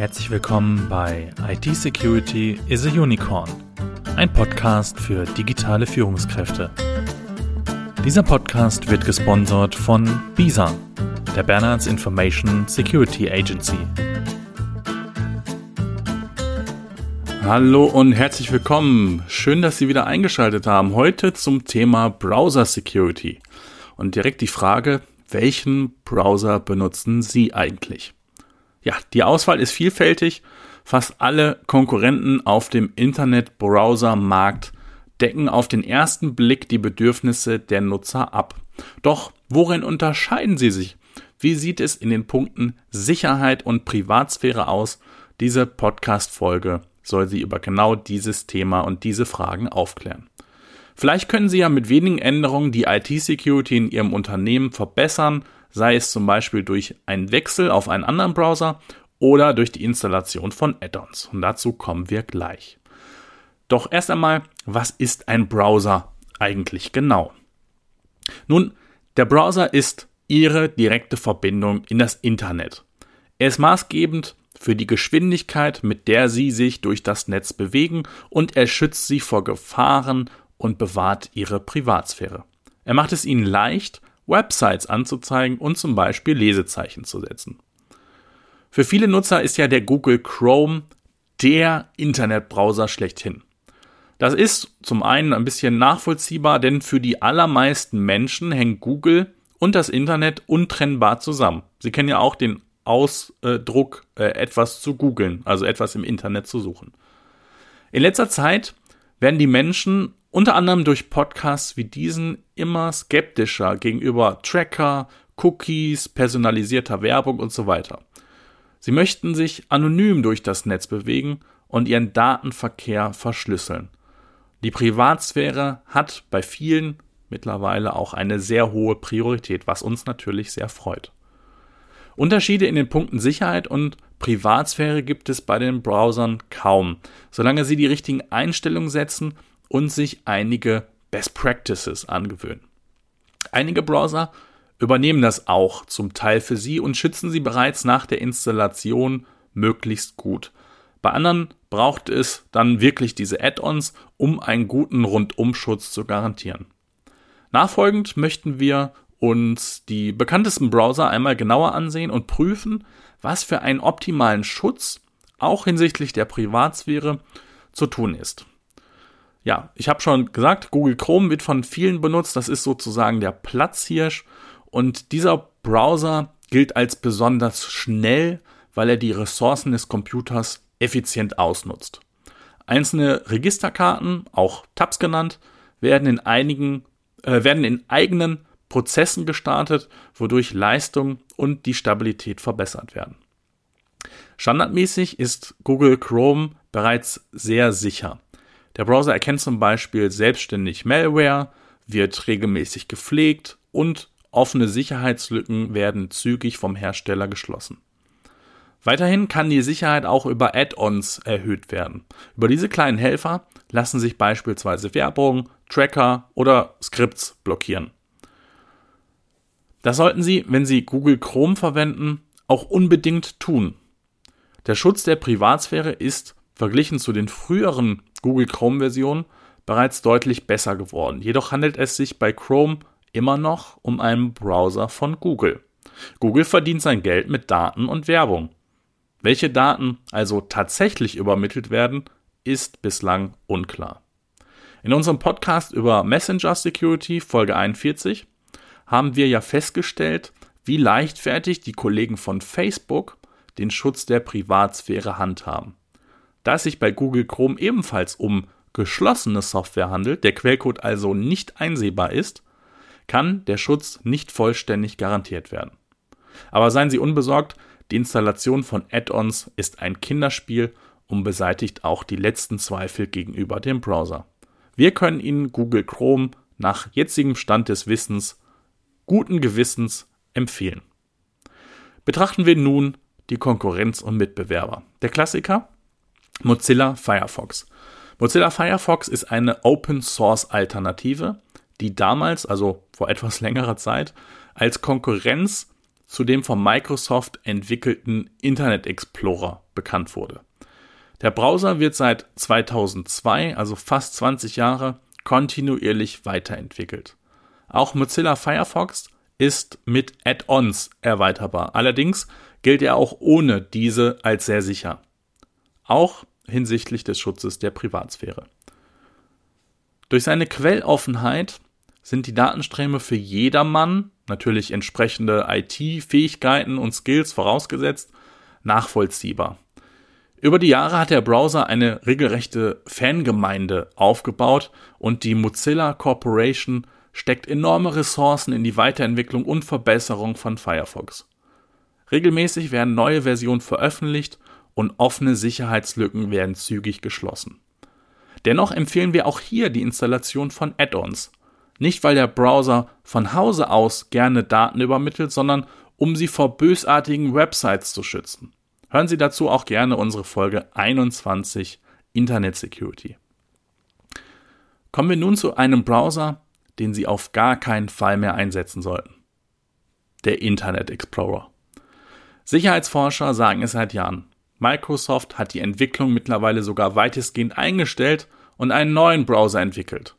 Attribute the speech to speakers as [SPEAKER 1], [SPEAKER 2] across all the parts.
[SPEAKER 1] Herzlich willkommen bei IT Security is a Unicorn, ein Podcast für digitale Führungskräfte. Dieser Podcast wird gesponsert von BISA, der Bernards Information Security Agency. Hallo und herzlich willkommen. Schön, dass Sie wieder eingeschaltet haben. Heute zum Thema Browser Security. Und direkt die Frage, welchen Browser benutzen Sie eigentlich? Ja, die Auswahl ist vielfältig. Fast alle Konkurrenten auf dem Internet-Browser-Markt decken auf den ersten Blick die Bedürfnisse der Nutzer ab. Doch worin unterscheiden sie sich? Wie sieht es in den Punkten Sicherheit und Privatsphäre aus? Diese Podcast-Folge soll Sie über genau dieses Thema und diese Fragen aufklären. Vielleicht können Sie ja mit wenigen Änderungen die IT-Security in Ihrem Unternehmen verbessern sei es zum Beispiel durch einen Wechsel auf einen anderen Browser oder durch die Installation von Add-ons. Und dazu kommen wir gleich. Doch erst einmal, was ist ein Browser eigentlich genau? Nun, der Browser ist Ihre direkte Verbindung in das Internet. Er ist maßgebend für die Geschwindigkeit, mit der Sie sich durch das Netz bewegen und er schützt Sie vor Gefahren und bewahrt Ihre Privatsphäre. Er macht es Ihnen leicht, Websites anzuzeigen und zum Beispiel Lesezeichen zu setzen. Für viele Nutzer ist ja der Google Chrome der Internetbrowser schlechthin. Das ist zum einen ein bisschen nachvollziehbar, denn für die allermeisten Menschen hängt Google und das Internet untrennbar zusammen. Sie kennen ja auch den Ausdruck, äh, etwas zu googeln, also etwas im Internet zu suchen. In letzter Zeit werden die Menschen unter anderem durch Podcasts wie diesen immer skeptischer gegenüber Tracker, Cookies, personalisierter Werbung und so weiter. Sie möchten sich anonym durch das Netz bewegen und ihren Datenverkehr verschlüsseln. Die Privatsphäre hat bei vielen mittlerweile auch eine sehr hohe Priorität, was uns natürlich sehr freut. Unterschiede in den Punkten Sicherheit und Privatsphäre gibt es bei den Browsern kaum, solange sie die richtigen Einstellungen setzen und sich einige Best Practices angewöhnen. Einige Browser übernehmen das auch zum Teil für Sie und schützen Sie bereits nach der Installation möglichst gut. Bei anderen braucht es dann wirklich diese Add-ons, um einen guten Rundumschutz zu garantieren. Nachfolgend möchten wir uns die bekanntesten Browser einmal genauer ansehen und prüfen, was für einen optimalen Schutz auch hinsichtlich der Privatsphäre zu tun ist ja, ich habe schon gesagt, Google Chrome wird von vielen benutzt. Das ist sozusagen der Platzhirsch. Und dieser Browser gilt als besonders schnell, weil er die Ressourcen des Computers effizient ausnutzt. Einzelne Registerkarten, auch Tabs genannt, werden in einigen, äh, werden in eigenen Prozessen gestartet, wodurch Leistung und die Stabilität verbessert werden. Standardmäßig ist Google Chrome bereits sehr sicher. Der Browser erkennt zum Beispiel selbstständig Malware, wird regelmäßig gepflegt und offene Sicherheitslücken werden zügig vom Hersteller geschlossen. Weiterhin kann die Sicherheit auch über Add-ons erhöht werden. Über diese kleinen Helfer lassen sich beispielsweise Werbung, Tracker oder Skripts blockieren. Das sollten Sie, wenn Sie Google Chrome verwenden, auch unbedingt tun. Der Schutz der Privatsphäre ist verglichen zu den früheren Google Chrome-Versionen bereits deutlich besser geworden. Jedoch handelt es sich bei Chrome immer noch um einen Browser von Google. Google verdient sein Geld mit Daten und Werbung. Welche Daten also tatsächlich übermittelt werden, ist bislang unklar. In unserem Podcast über Messenger Security Folge 41 haben wir ja festgestellt, wie leichtfertig die Kollegen von Facebook den Schutz der Privatsphäre handhaben. Da es sich bei Google Chrome ebenfalls um geschlossene Software handelt, der Quellcode also nicht einsehbar ist, kann der Schutz nicht vollständig garantiert werden. Aber seien Sie unbesorgt, die Installation von Add-ons ist ein Kinderspiel und beseitigt auch die letzten Zweifel gegenüber dem Browser. Wir können Ihnen Google Chrome nach jetzigem Stand des Wissens guten Gewissens empfehlen. Betrachten wir nun die Konkurrenz und Mitbewerber. Der Klassiker Mozilla Firefox. Mozilla Firefox ist eine Open Source Alternative, die damals, also vor etwas längerer Zeit, als Konkurrenz zu dem von Microsoft entwickelten Internet Explorer bekannt wurde. Der Browser wird seit 2002, also fast 20 Jahre, kontinuierlich weiterentwickelt. Auch Mozilla Firefox ist mit Add-ons erweiterbar. Allerdings gilt er auch ohne diese als sehr sicher. Auch hinsichtlich des Schutzes der Privatsphäre. Durch seine Quelloffenheit sind die Datenströme für jedermann, natürlich entsprechende IT-Fähigkeiten und Skills vorausgesetzt, nachvollziehbar. Über die Jahre hat der Browser eine regelrechte Fangemeinde aufgebaut und die Mozilla Corporation steckt enorme Ressourcen in die Weiterentwicklung und Verbesserung von Firefox. Regelmäßig werden neue Versionen veröffentlicht und offene Sicherheitslücken werden zügig geschlossen. Dennoch empfehlen wir auch hier die Installation von Add-ons. Nicht weil der Browser von Hause aus gerne Daten übermittelt, sondern um sie vor bösartigen Websites zu schützen. Hören Sie dazu auch gerne unsere Folge 21 Internet Security. Kommen wir nun zu einem Browser, den Sie auf gar keinen Fall mehr einsetzen sollten. Der Internet Explorer. Sicherheitsforscher sagen es seit Jahren. Microsoft hat die Entwicklung mittlerweile sogar weitestgehend eingestellt und einen neuen Browser entwickelt.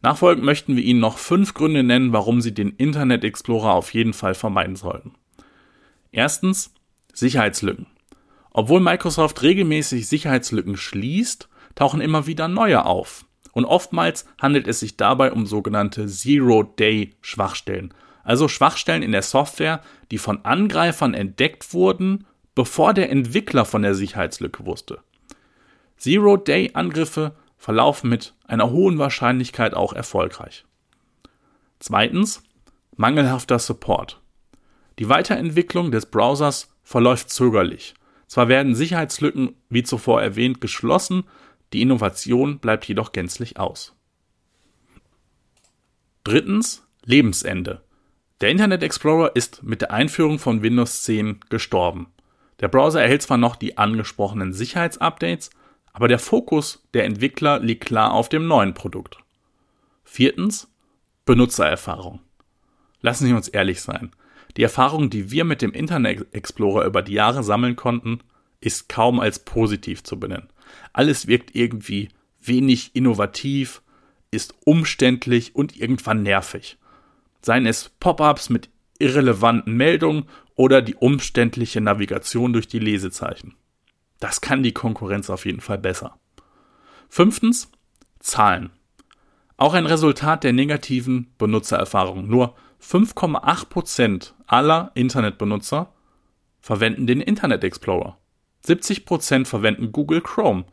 [SPEAKER 1] Nachfolgend möchten wir Ihnen noch fünf Gründe nennen, warum Sie den Internet Explorer auf jeden Fall vermeiden sollten. Erstens Sicherheitslücken. Obwohl Microsoft regelmäßig Sicherheitslücken schließt, tauchen immer wieder neue auf. Und oftmals handelt es sich dabei um sogenannte Zero-Day-Schwachstellen, also Schwachstellen in der Software, die von Angreifern entdeckt wurden, bevor der Entwickler von der Sicherheitslücke wusste. Zero-Day-Angriffe verlaufen mit einer hohen Wahrscheinlichkeit auch erfolgreich. Zweitens, mangelhafter Support. Die Weiterentwicklung des Browsers verläuft zögerlich zwar werden Sicherheitslücken, wie zuvor erwähnt, geschlossen, die Innovation bleibt jedoch gänzlich aus. Drittens Lebensende. Der Internet Explorer ist mit der Einführung von Windows 10 gestorben. Der Browser erhält zwar noch die angesprochenen Sicherheitsupdates, aber der Fokus der Entwickler liegt klar auf dem neuen Produkt. Viertens Benutzererfahrung. Lassen Sie uns ehrlich sein. Die Erfahrung, die wir mit dem Internet Explorer über die Jahre sammeln konnten, ist kaum als positiv zu benennen. Alles wirkt irgendwie wenig innovativ, ist umständlich und irgendwann nervig. Seien es Pop-ups mit irrelevanten Meldungen oder die umständliche Navigation durch die Lesezeichen. Das kann die Konkurrenz auf jeden Fall besser. Fünftens, Zahlen. Auch ein Resultat der negativen Benutzererfahrung. Nur 5,8% aller Internetbenutzer verwenden den Internet Explorer. 70% verwenden Google Chrome.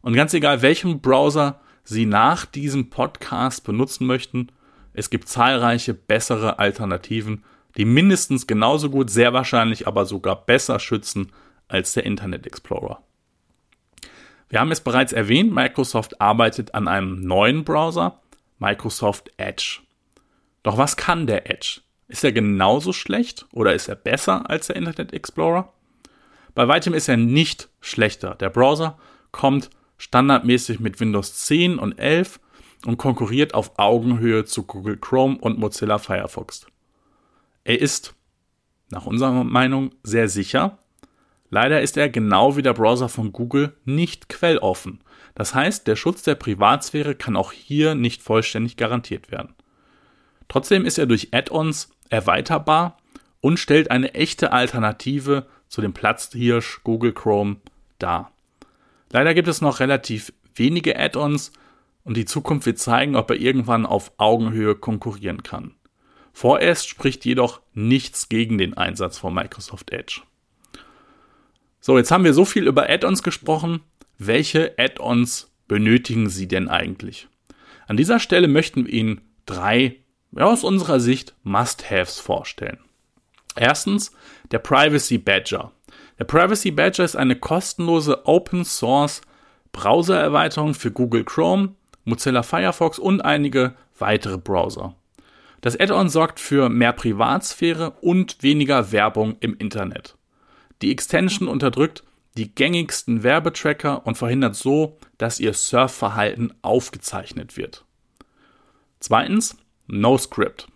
[SPEAKER 1] Und ganz egal, welchen Browser Sie nach diesem Podcast benutzen möchten, es gibt zahlreiche bessere Alternativen, die mindestens genauso gut, sehr wahrscheinlich aber sogar besser schützen als der Internet Explorer. Wir haben es bereits erwähnt, Microsoft arbeitet an einem neuen Browser, Microsoft Edge. Doch was kann der Edge? Ist er genauso schlecht oder ist er besser als der Internet Explorer? Bei weitem ist er nicht schlechter. Der Browser kommt standardmäßig mit Windows 10 und 11 und konkurriert auf Augenhöhe zu Google Chrome und Mozilla Firefox. Er ist, nach unserer Meinung, sehr sicher. Leider ist er genau wie der Browser von Google nicht quelloffen. Das heißt, der Schutz der Privatsphäre kann auch hier nicht vollständig garantiert werden. Trotzdem ist er durch Add-ons erweiterbar und stellt eine echte Alternative zu dem Platzhirsch Google Chrome dar. Leider gibt es noch relativ wenige Add-ons und die Zukunft wird zeigen, ob er irgendwann auf Augenhöhe konkurrieren kann. Vorerst spricht jedoch nichts gegen den Einsatz von Microsoft Edge. So, jetzt haben wir so viel über Add-ons gesprochen. Welche Add-ons benötigen Sie denn eigentlich? An dieser Stelle möchten wir Ihnen drei ja, aus unserer Sicht Must-Haves vorstellen. Erstens der Privacy Badger. Der Privacy Badger ist eine kostenlose Open Source Browser-Erweiterung für Google Chrome, Mozilla Firefox und einige weitere Browser. Das Add-on sorgt für mehr Privatsphäre und weniger Werbung im Internet. Die Extension unterdrückt die gängigsten Werbetracker und verhindert so, dass ihr Surfverhalten aufgezeichnet wird. Zweitens NoScript.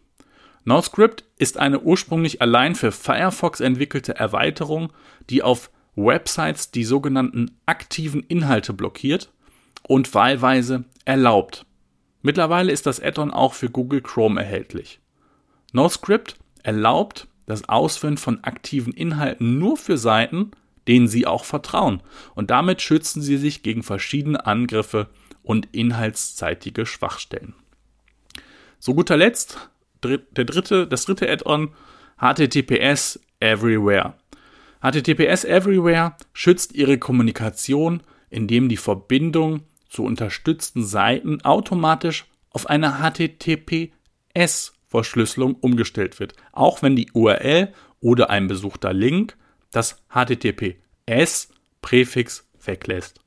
[SPEAKER 1] NoScript ist eine ursprünglich allein für Firefox entwickelte Erweiterung, die auf Websites die sogenannten aktiven Inhalte blockiert und wahlweise erlaubt. Mittlerweile ist das Add-on auch für Google Chrome erhältlich. NoScript erlaubt das Ausführen von aktiven Inhalten nur für Seiten, denen Sie auch vertrauen. Und damit schützen Sie sich gegen verschiedene Angriffe und inhaltsseitige Schwachstellen. Zu guter Letzt der dritte, das dritte Add-on HTTPS Everywhere. HTTPS Everywhere schützt Ihre Kommunikation, indem die Verbindung zu unterstützten Seiten automatisch auf eine HTTPS-Verschlüsselung umgestellt wird, auch wenn die URL oder ein besuchter Link das HTTPS-Präfix weglässt.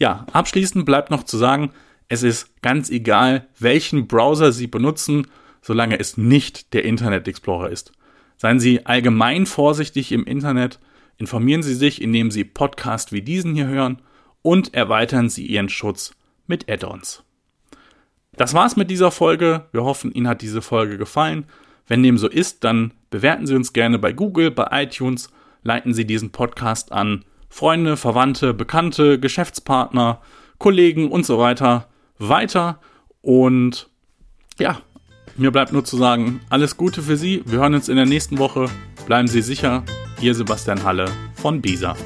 [SPEAKER 1] Ja, abschließend bleibt noch zu sagen, es ist ganz egal, welchen Browser Sie benutzen, solange es nicht der Internet Explorer ist. Seien Sie allgemein vorsichtig im Internet, informieren Sie sich, indem Sie Podcasts wie diesen hier hören und erweitern Sie Ihren Schutz mit Add-ons. Das war's mit dieser Folge. Wir hoffen, Ihnen hat diese Folge gefallen. Wenn dem so ist, dann bewerten Sie uns gerne bei Google, bei iTunes, leiten Sie diesen Podcast an Freunde, Verwandte, Bekannte, Geschäftspartner, Kollegen und so weiter weiter. Und ja, mir bleibt nur zu sagen, alles Gute für Sie. Wir hören uns in der nächsten Woche. Bleiben Sie sicher. Ihr Sebastian Halle von BISA.